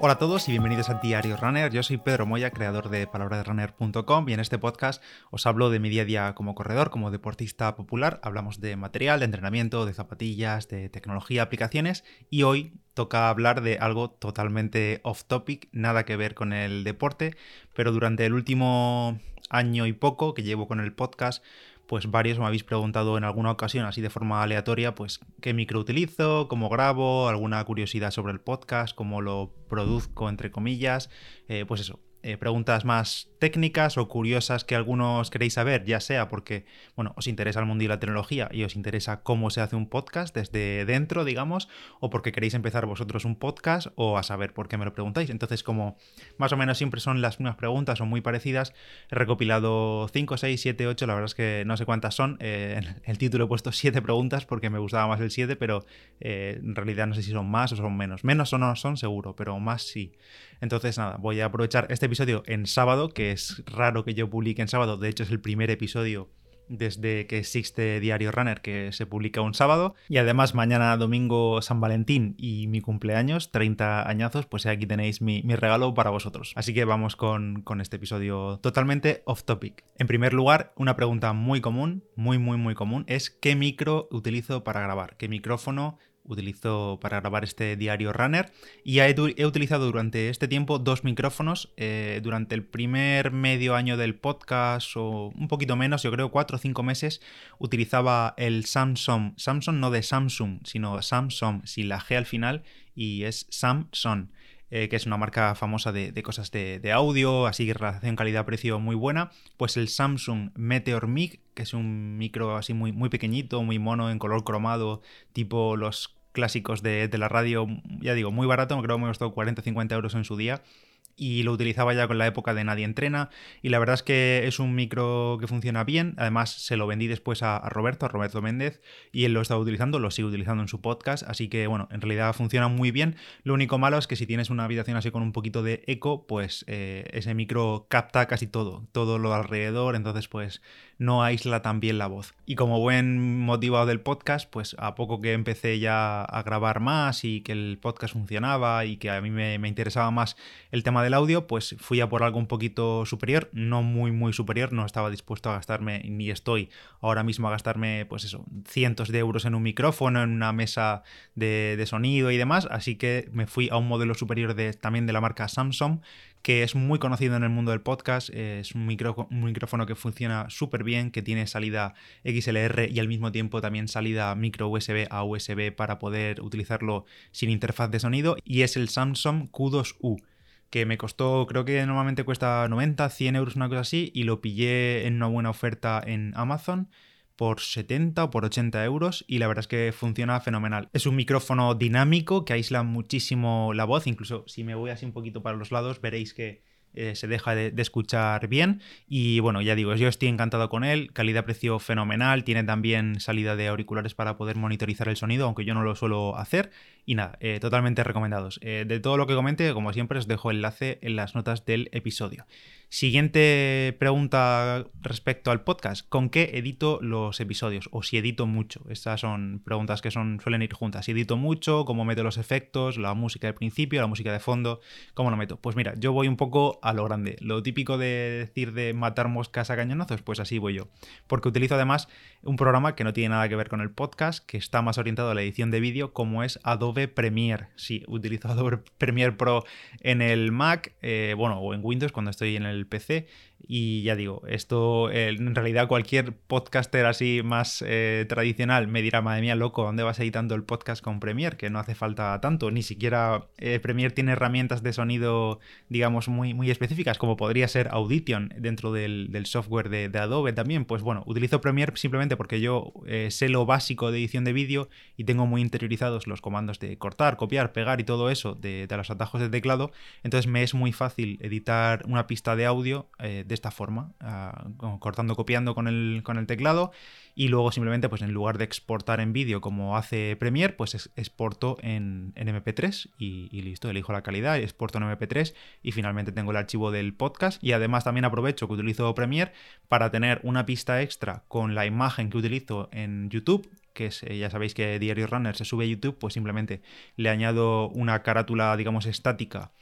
Hola a todos y bienvenidos a Diario Runner. Yo soy Pedro Moya, creador de palabraderunner.com y en este podcast os hablo de mi día a día como corredor, como deportista popular. Hablamos de material, de entrenamiento, de zapatillas, de tecnología, aplicaciones y hoy toca hablar de algo totalmente off topic, nada que ver con el deporte, pero durante el último año y poco que llevo con el podcast, pues varios me habéis preguntado en alguna ocasión, así de forma aleatoria, pues qué micro utilizo, cómo grabo, alguna curiosidad sobre el podcast, cómo lo produzco, entre comillas, eh, pues eso, eh, preguntas más técnicas o curiosas que algunos queréis saber, ya sea porque, bueno, os interesa el mundo y la tecnología y os interesa cómo se hace un podcast desde dentro, digamos, o porque queréis empezar vosotros un podcast o a saber por qué me lo preguntáis. Entonces, como más o menos siempre son las mismas preguntas o muy parecidas, he recopilado 5, 6, 7, 8, la verdad es que no sé cuántas son. Eh, en el título he puesto 7 preguntas porque me gustaba más el 7, pero eh, en realidad no sé si son más o son menos. Menos o no son seguro, pero más sí. Entonces, nada, voy a aprovechar este episodio en sábado, que es raro que yo publique en sábado, de hecho es el primer episodio desde que existe Diario Runner, que se publica un sábado. Y además mañana domingo San Valentín y mi cumpleaños, 30 añazos, pues aquí tenéis mi, regalo para vosotros. Así que vamos con, con, este episodio totalmente off topic. En primer lugar, una pregunta muy común, muy muy muy común, es ¿qué micro utilizo para grabar? ¿Qué micrófono utilizo para grabar este diario Runner y he, utilizado durante este tiempo dos micrófonos. Eh, durante el primer medio año del podcast o un poquito menos, yo creo cuatro o cinco meses, utilizaba el Samsung, Samsung no de Samsung, sino Samsung, sin la G al final y es Samsung. Eh, que es una marca famosa de, cosas de, audio, así que relación calidad-precio muy buena, pues el Samsung Meteor Mic, que es un micro así muy, muy pequeñito, muy mono, en color cromado, tipo los clásicos de, la radio, ya digo, muy barato, creo que me costó 40-50 euros en su día y lo utilizaba ya con la época de Nadie Entrena y la verdad es que es un micro que funciona bien, además se lo vendí después a, Roberto, a Roberto Méndez y él lo estaba utilizando, lo sigue utilizando en su podcast, así que bueno, en realidad funciona muy bien, lo único malo es que si tienes una habitación así con un poquito de eco, pues eh, ese micro capta casi todo, todo lo alrededor, entonces pues no aísla tan bien la voz. Y como buen motivado del podcast, pues a poco que empecé ya a grabar más y que el podcast funcionaba y que a mí me, interesaba más el tema de el audio, pues fui a por algo un poquito superior, no muy muy superior, no estaba dispuesto a gastarme, ni estoy ahora mismo a gastarme, pues eso, cientos de euros en un micrófono, en una mesa de, sonido y demás, así que me fui a un modelo superior de, también de la marca Samsung, que es muy conocido en el mundo del podcast, es un, un micrófono que funciona súper bien, que tiene salida XLR y al mismo tiempo también salida micro USB a USB para poder utilizarlo sin interfaz de sonido, y es el Samsung Q2U que me costó, creo que normalmente cuesta 90, 100 euros, una cosa así, y lo pillé en una buena oferta en Amazon por 70 o por 80 euros y la verdad es que funciona fenomenal. Es un micrófono dinámico que aísla muchísimo la voz, incluso si me voy así un poquito para los lados veréis que eh, se deja de, escuchar bien. Y bueno, ya digo, yo estoy encantado con él, calidad-precio fenomenal, tiene también salida de auriculares para poder monitorizar el sonido, aunque yo no lo suelo hacer. Y nada, eh, totalmente recomendados. Eh, de todo lo que comente, como siempre, os dejo enlace en las notas del episodio. Siguiente pregunta respecto al podcast. ¿Con qué edito los episodios? O si edito mucho. Estas son preguntas que son, suelen ir juntas. Si edito mucho, cómo meto los efectos, la música de principio, la música de fondo, cómo lo meto. Pues mira, yo voy un poco a lo grande. Lo típico de decir de matar moscas a cañonazos, pues así voy yo. Porque utilizo además un programa que no tiene nada que ver con el podcast, que está más orientado a la edición de vídeo, como es Adobe Premiere. Sí, utilizo Adobe Premiere Pro en el Mac, eh, bueno, o en Windows cuando estoy en el PC y ya digo, esto en realidad cualquier podcaster así más eh, tradicional me dirá, madre mía, loco, ¿dónde vas editando el podcast con Premiere? Que no hace falta tanto, ni siquiera eh, Premiere tiene herramientas de sonido, digamos, muy, muy específicas, como podría ser Audition dentro del, software de, Adobe también. Pues bueno, utilizo Premiere simplemente porque yo eh, sé lo básico de edición de vídeo y tengo muy interiorizados los comandos de cortar, copiar, pegar y todo eso de, los atajos de teclado. Entonces me es muy fácil editar una pista de audio de esta forma, ah, cortando, copiando con el, con el teclado y luego simplemente pues en lugar de exportar en vídeo como hace Premiere, pues exporto en, MP3 y, listo, elijo la calidad, exporto en MP3 y finalmente tengo el archivo del podcast y además también aprovecho que utilizo Premiere para tener una pista extra con la imagen que utilizo en YouTube que eh, ya sabéis que Diario Runner se sube a YouTube, pues simplemente le añado una carátula, digamos, estática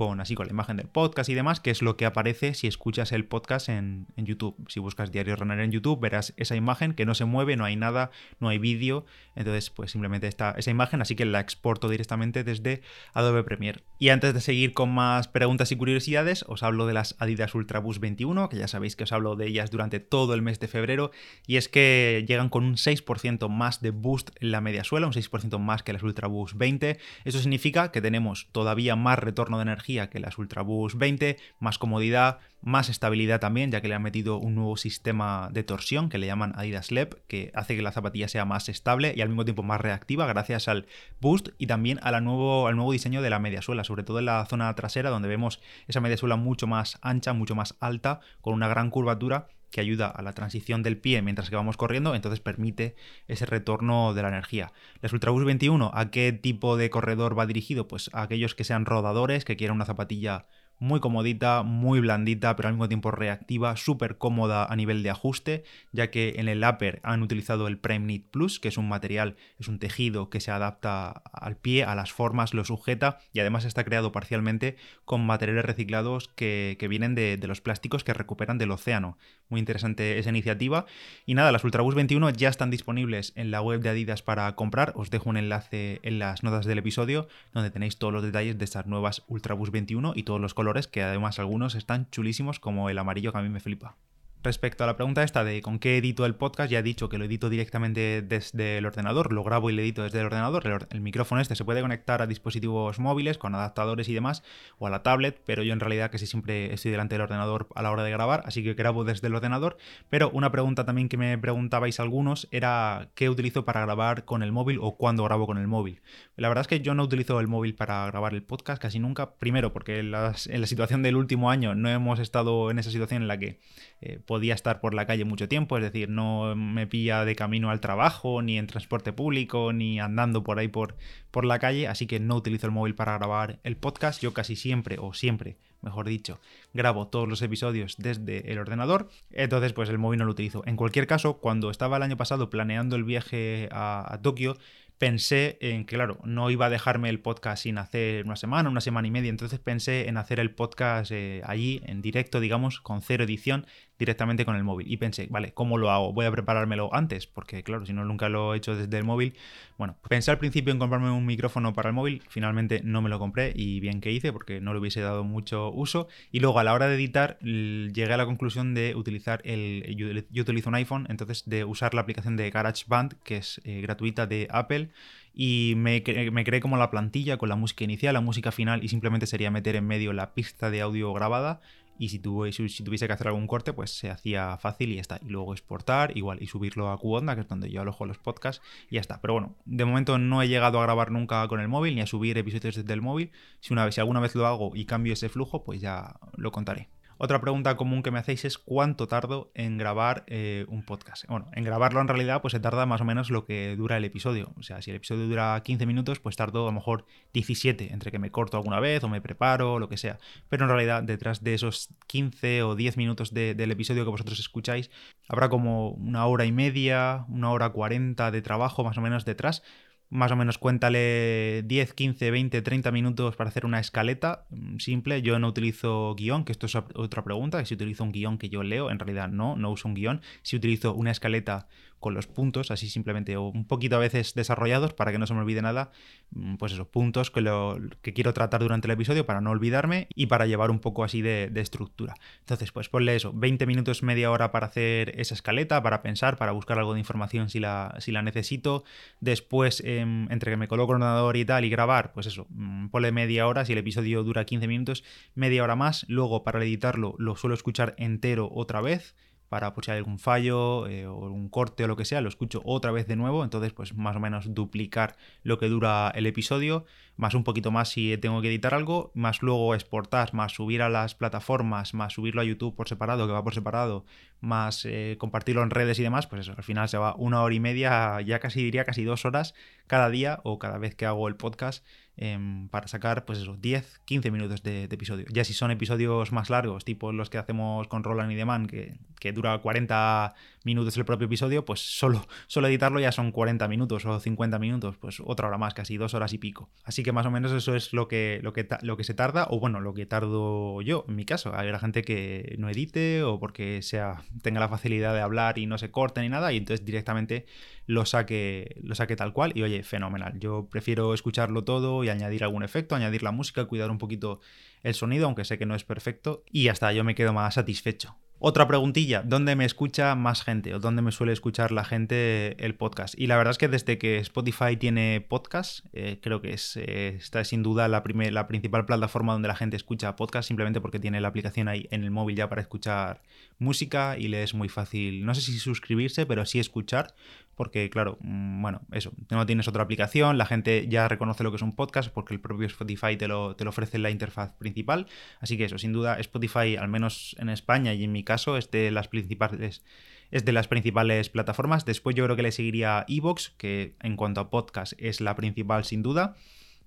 con así con la imagen del podcast y demás, que es lo que aparece si escuchas el podcast en, YouTube. Si buscas Diario Runner en YouTube, verás esa imagen que no se mueve, no hay nada, no hay vídeo. Entonces, pues simplemente está esa imagen, así que la exporto directamente desde Adobe Premiere. Y antes de seguir con más preguntas y curiosidades, os hablo de las Adidas Ultraboost 21, que ya sabéis que os hablo de ellas durante todo el mes de febrero, y es que llegan con un 6% más de boost en la media suela, un 6% más que las Ultraboost 20. Eso significa que tenemos todavía más retorno de energía que las Ultraboost 20, más comodidad, más estabilidad también, ya que le han metido un nuevo sistema de torsión que le llaman Adidas LEP, que hace que la zapatilla sea más estable y al mismo tiempo más reactiva gracias al boost y también al nuevo diseño de la mediasuela, sobre todo en la zona trasera donde vemos esa mediasuela mucho más ancha, mucho más alta, con una gran curvatura que ayuda a la transición del pie mientras que vamos corriendo, entonces permite ese retorno de la energía. Las Ultraboost 21, ¿a qué tipo de corredor va dirigido? Pues a aquellos que sean rodadores, que quieran una zapatilla muy comodita, muy blandita, pero al mismo tiempo reactiva, súper cómoda a nivel de ajuste, ya que en el upper han utilizado el Prime Plus, que es un material, es un tejido que se adapta al pie, a las formas, lo sujeta y además está creado parcialmente con materiales reciclados que, vienen de, los plásticos que recuperan del océano. Muy interesante esa iniciativa. Y nada, las Ultraboost 21 ya están disponibles en la web de Adidas para comprar. Os dejo un enlace en las notas del episodio donde tenéis todos los detalles de estas nuevas Ultraboost 21 y todos los colores que además algunos están chulísimos como el amarillo que a mí me flipa. Respecto a la pregunta esta de con qué edito el podcast, ya he dicho que lo edito directamente desde el ordenador, lo grabo y lo edito desde el ordenador. El, micrófono este se puede conectar a dispositivos móviles con adaptadores y demás, o a la tablet, pero yo en realidad casi siempre estoy delante del ordenador a la hora de grabar, así que grabo desde el ordenador. Pero una pregunta también que me preguntabais algunos era qué utilizo para grabar con el móvil o cuándo grabo con el móvil. La verdad es que yo no utilizo el móvil para grabar el podcast casi nunca, primero porque en la, situación del último año no hemos estado en esa situación en la que... Eh, podía estar por la calle mucho tiempo, es decir, no me pilla de camino al trabajo, ni en transporte público, ni andando por ahí por, por la calle, así que no utilizo el móvil para grabar el podcast. Yo casi siempre, o siempre, mejor dicho, grabo todos los episodios desde el ordenador, entonces pues el móvil no lo utilizo. En cualquier caso, cuando estaba el año pasado planeando el viaje a, Tokio, pensé en que, claro, no iba a dejarme el podcast sin hacer una semana, una semana y media, entonces pensé en hacer el podcast eh, allí, en directo, digamos, con cero edición, directamente con el móvil. Y pensé, vale, ¿cómo lo hago? Voy a preparármelo antes, porque claro, si no, nunca lo he hecho desde el móvil. Bueno, pensé al principio en comprarme un micrófono para el móvil, finalmente no me lo compré y bien que hice, porque no le hubiese dado mucho uso. Y luego a la hora de editar, llegué a la conclusión de utilizar el... Yo, utilizo un iPhone, entonces de usar la aplicación de GarageBand, que es eh, gratuita de Apple y me, me, creé como la plantilla con la música inicial, la música final y simplemente sería meter en medio la pista de audio grabada y si, tuviese que hacer algún corte pues se hacía fácil y ya está. Y luego exportar igual y subirlo a Qonda que es donde yo alojo los podcasts y ya está. Pero bueno, de momento no he llegado a grabar nunca con el móvil ni a subir episodios desde el móvil. Si, una vez, si alguna vez lo hago y cambio ese flujo pues ya lo contaré. Otra pregunta común que me hacéis es cuánto tardo en grabar eh, un podcast. Bueno, en grabarlo en realidad pues se tarda más o menos lo que dura el episodio. O sea, si el episodio dura 15 minutos, pues tardo a lo mejor 17, entre que me corto alguna vez o me preparo, lo que sea. Pero en realidad detrás de esos 15 o 10 minutos del episodio que vosotros escucháis, habrá como una hora y media, una hora 40 de trabajo más o menos detrás más o menos cuéntale 10, 15, 20, 30 minutos para hacer una escaleta mm, simple. Yo no utilizo guion, que esto es otra pregunta, si utilizo un guion que yo leo, en realidad no, no uso un guion. Si utilizo una escaleta con los puntos, así simplemente, o un poquito a veces desarrollados para que no se me olvide nada, mm, pues esos puntos que, lo, que quiero tratar durante el episodio para no olvidarme y para llevar un poco así de, estructura. Entonces, pues ponle eso, 20 minutos, media hora para hacer esa escaleta, para pensar, para buscar algo de información si la, si la necesito. Después, em, entre que me coloco el ordenador y tal y grabar, pues eso, mm, ponle media hora, si el episodio dura 15 minutos, media hora más. Luego, para editarlo, lo suelo escuchar entero otra vez para pues, si hay algún fallo eh, o un corte o lo que sea, lo escucho otra vez de nuevo, entonces pues más o menos duplicar lo que dura el episodio, más un poquito más si tengo que editar algo, más luego exportar, más subir a las plataformas, más subirlo a YouTube por separado, que va por separado, más eh, compartirlo en redes y demás, pues eso, al final se va una hora y media, ya casi diría casi dos horas cada día o cada vez que hago el podcast Em, para sacar, pues eso, 10, 15 minutos de, episodio. Ya si son episodios más largos, tipo los que hacemos con Roland y Deman, que, que dura 40 minutos el propio episodio, pues solo, solo editarlo ya son 40 minutos o 50 minutos, pues otra hora más, casi dos horas y pico. Así que más o menos eso es lo que, lo que, lo que se tarda, o bueno, lo que tardo yo, en mi caso. Hay la gente que no edite o porque sea, tenga la facilidad de hablar y no se corte ni nada, y entonces directamente lo saque, lo saque tal cual. Y oye, fenomenal. Yo prefiero escucharlo todo y añadir algún efecto, añadir la música, cuidar un poquito el sonido, aunque sé que no es perfecto. Y hasta yo me quedo más satisfecho. Otra preguntilla, ¿dónde me escucha más gente o dónde me suele escuchar la gente el podcast? Y la verdad es que desde que Spotify tiene podcast, eh, creo que es, eh, esta es sin duda la, la principal plataforma donde la gente escucha podcast, simplemente porque tiene la aplicación ahí en el móvil ya para escuchar música y le es muy fácil, no sé si suscribirse, pero sí escuchar, porque claro, mm, bueno, eso, no tienes otra aplicación, la gente ya reconoce lo que es un podcast porque el propio Spotify te lo, te lo ofrece en la interfaz principal, así que eso, sin duda, Spotify, al menos en España y en mi caso, es de las principales es de las principales plataformas. Después yo creo que le seguiría Evox, que en cuanto a podcast es la principal sin duda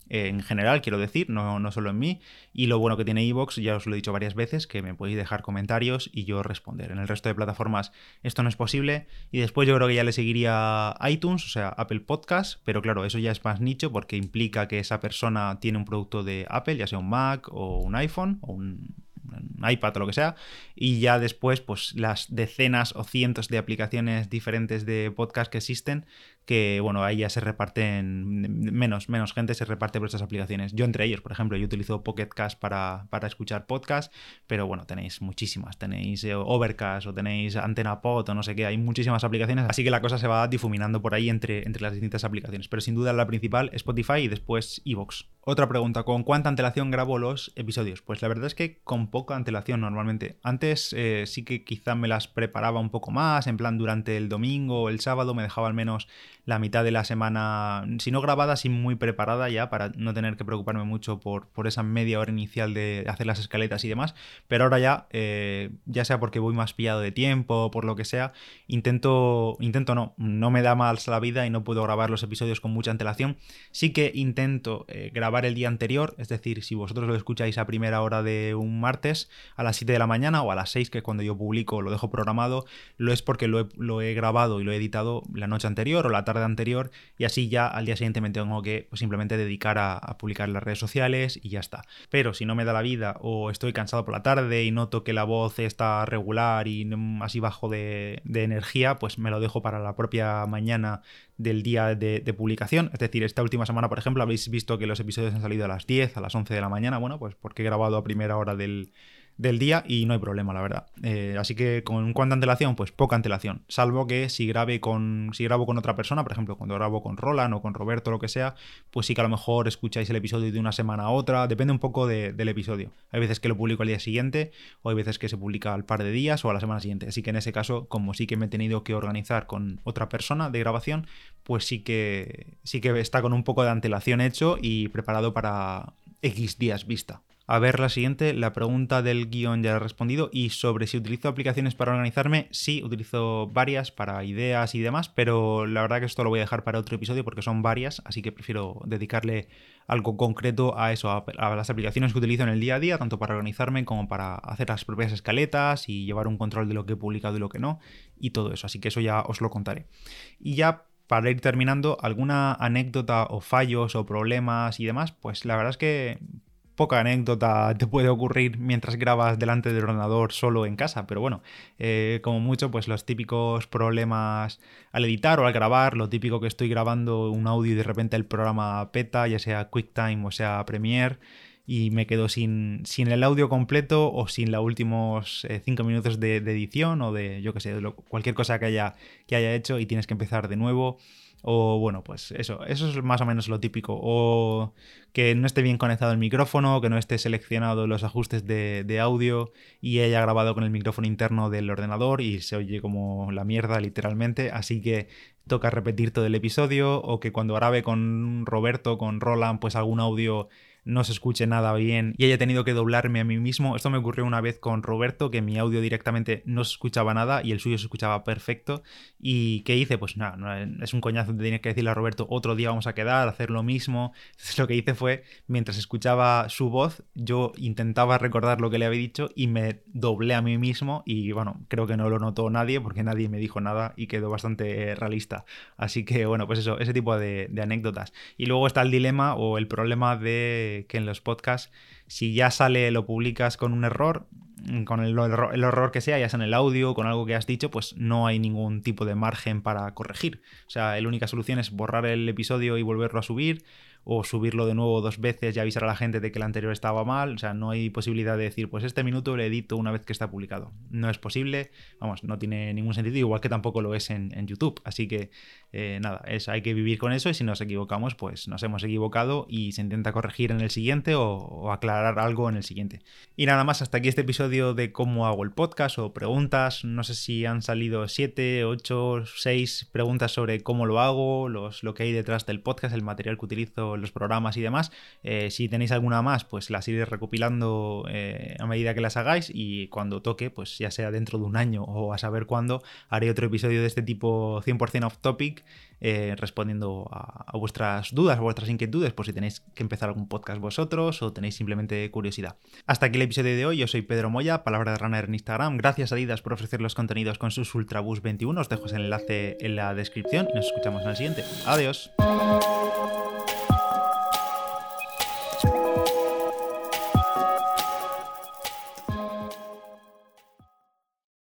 en general, quiero decir, no, no solo en mí. Y lo bueno que tiene Evox, ya os lo he dicho varias veces, que me podéis dejar comentarios y yo responder. En el resto de plataformas esto no es posible. Y después yo creo que ya le seguiría iTunes, o sea, Apple Podcast, pero claro, eso ya es más nicho porque implica que esa persona tiene un producto de Apple, ya sea un Mac o un iPhone o un un iPad o lo que sea, y ya después, pues las decenas o cientos de aplicaciones diferentes de podcast que existen, que bueno, ahí ya se reparten, menos, menos gente se reparte por estas aplicaciones. Yo entre ellos, por ejemplo, yo utilizo Pocket Cast para, para escuchar podcast, pero bueno, tenéis muchísimas, tenéis eh, Overcast o tenéis Antena Pod o no sé qué, hay muchísimas aplicaciones, así que la cosa se va difuminando por ahí entre, entre las distintas aplicaciones, pero sin duda la principal Spotify y después Evox. Otra pregunta, ¿con cuánta antelación grabo los episodios? Pues la verdad es que con poca antelación normalmente. Antes eh, sí que quizá me las preparaba un poco más, en plan durante el domingo o el sábado me dejaba al menos la mitad de la semana, si no grabada, sí muy preparada ya para no tener que preocuparme mucho por, por esa media hora inicial de hacer las escaletas y demás. Pero ahora ya, eh, ya sea porque voy más pillado de tiempo por lo que sea, intento, intento no, no me da más la vida y no puedo grabar los episodios con mucha antelación. Sí que intento eh, grabar el día anterior, es decir, si vosotros lo escucháis a primera hora de un martes, a las 7 de la mañana o a las 6, que cuando yo publico lo dejo programado, lo es porque lo he, lo he grabado y lo he editado la noche anterior o la tarde de anterior y así ya al día siguiente me tengo que pues, simplemente dedicar a, publicar en las redes sociales y ya está. Pero si no me da la vida o estoy cansado por la tarde y noto que la voz está regular y así bajo de, energía, pues me lo dejo para la propia mañana del día de, de, publicación. Es decir, esta última semana, por ejemplo, habéis visto que los episodios han salido a las 10, a las 11 de la mañana. Bueno, pues porque he grabado a primera hora del, del día y no hay problema, la verdad. Eh, así que con cuánta antelación, pues poca antelación. Salvo que si grabe con. Si grabo con otra persona, por ejemplo, cuando grabo con Roland o con Roberto, lo que sea, pues sí que a lo mejor escucháis el episodio de una semana a otra. Depende un poco del episodio. Hay veces que lo publico al día siguiente, o hay veces que se publica al par de días o a la semana siguiente. Así que en ese caso, como sí que me he tenido que organizar con otra persona de grabación, pues sí que sí que está con un poco de antelación hecho y preparado para X días vista. A ver, la siguiente, la pregunta del guion ya la he respondido. Y sobre si utilizo aplicaciones para organizarme, sí, utilizo varias para ideas y demás, pero la verdad que esto lo voy a dejar para otro episodio porque son varias, así que prefiero dedicarle algo concreto a eso, a, las aplicaciones que utilizo en el día a día, tanto para organizarme como para hacer las propias escaletas y llevar un control de lo que he publicado y lo que no, y todo eso. Así que eso ya os lo contaré. Y ya para ir terminando, alguna anécdota o fallos o problemas y demás, pues la verdad es que poca anécdota te puede ocurrir mientras grabas delante del ordenador solo en casa, pero bueno, eh, como mucho, pues los típicos problemas al editar o al grabar, lo típico que estoy grabando un audio y de repente el programa peta, ya sea QuickTime o sea Premiere, y me quedo sin, sin el audio completo o sin los últimos 5 eh, minutos de, edición o de, yo que sé, cualquier cosa que haya, que haya hecho y tienes que empezar de nuevo. O bueno, pues eso, eso es más o menos lo típico. O que no esté bien conectado el micrófono, que no esté seleccionado los ajustes de, audio y haya grabado con el micrófono interno del ordenador y se oye como la mierda literalmente. Así que toca repetir todo el episodio. O que cuando grabe con Roberto, con Roland, pues algún audio no se escuche nada bien y haya tenido que doblarme a mí mismo. Esto me ocurrió una vez con Roberto, que mi audio directamente no se escuchaba nada y el suyo se escuchaba perfecto. ¿Y qué hice? Pues nada, es un coñazo, tienes que decirle a Roberto, otro día vamos a quedar, hacer lo mismo. Lo que hice fue, mientras escuchaba su voz, yo intentaba recordar lo que le había dicho y me doblé a mí mismo y bueno, creo que no lo notó nadie porque nadie me dijo nada y quedó bastante realista. Así que bueno, pues eso, ese tipo de anécdotas. Y luego está el dilema o el problema de que en los podcasts, si ya sale, lo publicas con un error, con el, error que sea, ya sea en el audio, con algo que has dicho, pues no hay ningún tipo de margen para corregir. O sea, la única solución es borrar el episodio y volverlo a subir o subirlo de nuevo dos veces y avisar a la gente de que el anterior estaba mal. O sea, no hay posibilidad de decir, pues este minuto lo edito una vez que está publicado. No es posible, vamos, no tiene ningún sentido, igual que tampoco lo es en, YouTube. Así que eh, nada, es, hay que vivir con eso y si nos equivocamos, pues nos hemos equivocado y se intenta corregir en el siguiente o, aclarar algo en el siguiente. Y nada más, hasta aquí este episodio de cómo hago el podcast o preguntas. No sé si han salido 7, 8, 6 preguntas sobre cómo lo hago, los, lo que hay detrás del podcast, el material que utilizo los programas y demás. Eh, si tenéis alguna más, pues las iré recopilando eh, a medida que las hagáis y cuando toque, pues ya sea dentro de un año o a saber cuándo, haré otro episodio de este tipo 100% off topic eh, respondiendo a, vuestras dudas, a vuestras inquietudes, por si tenéis que empezar algún podcast vosotros o tenéis simplemente curiosidad. Hasta aquí el episodio de hoy, yo soy Pedro Moya, Palabra de Runner en Instagram. Gracias a Adidas por ofrecer los contenidos con sus Ultrabus 21, os dejo el enlace en la descripción y nos escuchamos en el siguiente. Adiós.